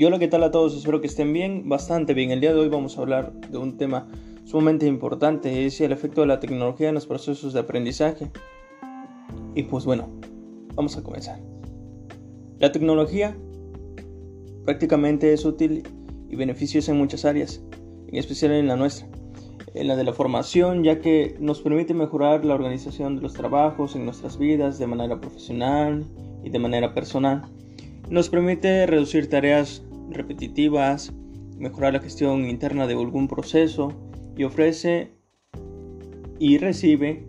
Y hola, ¿qué tal a todos? Espero que estén bien, bastante bien. El día de hoy vamos a hablar de un tema sumamente importante, es el efecto de la tecnología en los procesos de aprendizaje. Y pues bueno, vamos a comenzar. La tecnología prácticamente es útil y beneficiosa en muchas áreas, en especial en la nuestra, en la de la formación, ya que nos permite mejorar la organización de los trabajos en nuestras vidas de manera profesional y de manera personal. Nos permite reducir tareas repetitivas, mejorar la gestión interna de algún proceso y ofrece y recibe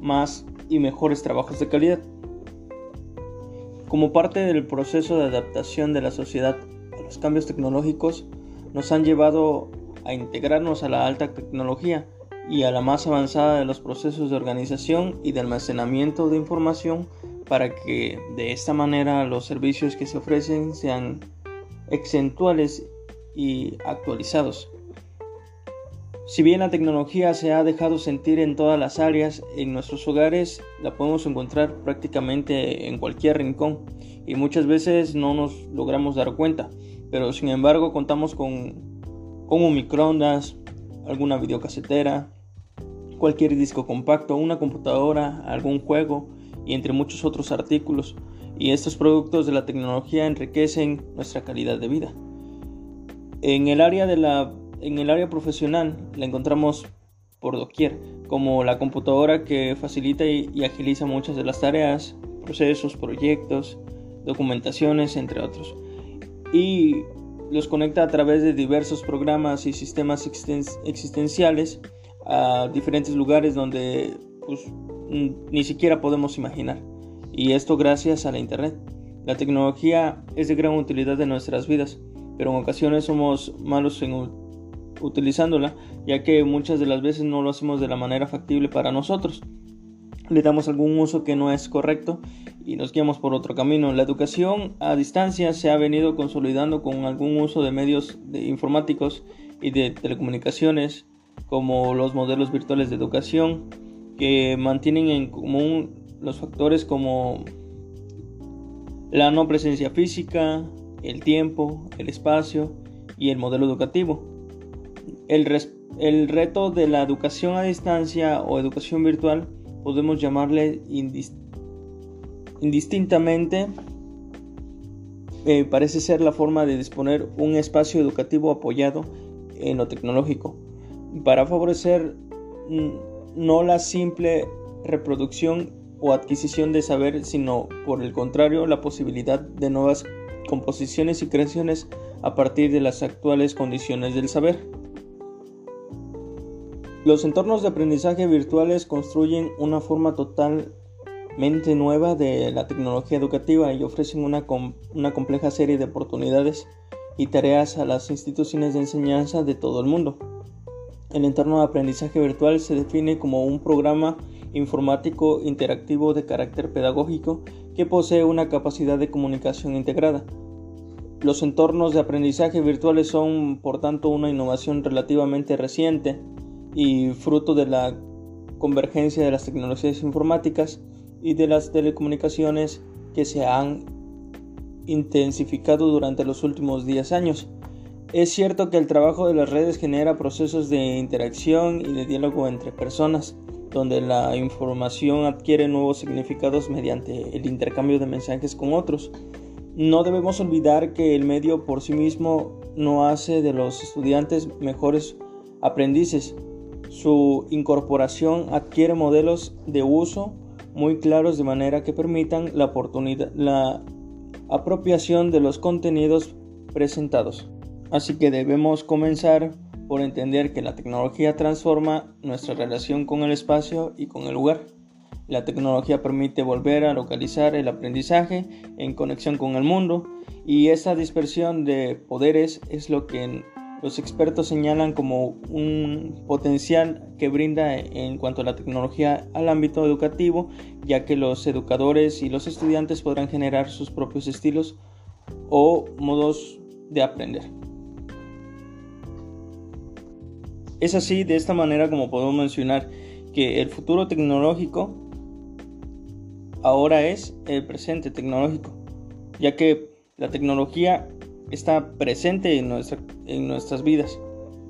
más y mejores trabajos de calidad. Como parte del proceso de adaptación de la sociedad a los cambios tecnológicos, nos han llevado a integrarnos a la alta tecnología y a la más avanzada de los procesos de organización y de almacenamiento de información para que de esta manera los servicios que se ofrecen sean exentuales y actualizados. Si bien la tecnología se ha dejado sentir en todas las áreas, en nuestros hogares la podemos encontrar prácticamente en cualquier rincón y muchas veces no nos logramos dar cuenta, pero sin embargo contamos con, con un microondas, alguna videocasetera, cualquier disco compacto, una computadora, algún juego y entre muchos otros artículos y estos productos de la tecnología enriquecen nuestra calidad de vida. En el área, de la, en el área profesional la encontramos por doquier, como la computadora que facilita y, agiliza muchas de las tareas, procesos, proyectos, documentaciones, entre otros. Y los conecta a través de diversos programas y sistemas existenciales a diferentes lugares donde pues, ni siquiera podemos imaginar y esto gracias a la Internet. La tecnología es de gran utilidad en nuestras vidas, pero en ocasiones somos malos en utilizándola, ya que muchas de las veces no lo hacemos de la manera factible para nosotros. Le damos algún uso que no es correcto y nos guiamos por otro camino. La educación a distancia se ha venido consolidando con algún uso de medios informáticos y de telecomunicaciones, como los modelos virtuales de educación, que mantienen en común los factores como la no presencia física, el tiempo, el espacio y el modelo educativo. El, reto de la educación a distancia o educación virtual podemos llamarle indistintamente eh, parece ser la forma de disponer un espacio educativo apoyado en lo tecnológico para favorecer no la simple reproducción o adquisición de saber, sino por el contrario la posibilidad de nuevas composiciones y creaciones a partir de las actuales condiciones del saber. Los entornos de aprendizaje virtuales construyen una forma totalmente nueva de la tecnología educativa y ofrecen una, una compleja serie de oportunidades y tareas a las instituciones de enseñanza de todo el mundo. El entorno de aprendizaje virtual se define como un programa informático interactivo de carácter pedagógico que posee una capacidad de comunicación integrada. Los entornos de aprendizaje virtuales son, por tanto, una innovación relativamente reciente y fruto de la convergencia de las tecnologías informáticas y de las telecomunicaciones que se han intensificado durante los últimos 10 años. Es cierto que el trabajo de las redes genera procesos de interacción y de diálogo entre personas, donde la información adquiere nuevos significados mediante el intercambio de mensajes con otros. No debemos olvidar que el medio por sí mismo no hace de los estudiantes mejores aprendices. Su incorporación adquiere modelos de uso muy claros de manera que permitan la, oportunidad, la apropiación de los contenidos presentados. Así que debemos comenzar por entender que la tecnología transforma nuestra relación con el espacio y con el lugar. La tecnología permite volver a localizar el aprendizaje en conexión con el mundo y esa dispersión de poderes es lo que los expertos señalan como un potencial que brinda en cuanto a la tecnología al ámbito educativo, ya que los educadores y los estudiantes podrán generar sus propios estilos o modos de aprender. Es así, de esta manera como podemos mencionar que el futuro tecnológico ahora es el presente tecnológico, ya que la tecnología está presente en, en nuestras vidas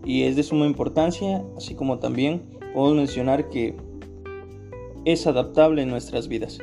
y es de suma importancia, así como también podemos mencionar que es adaptable en nuestras vidas.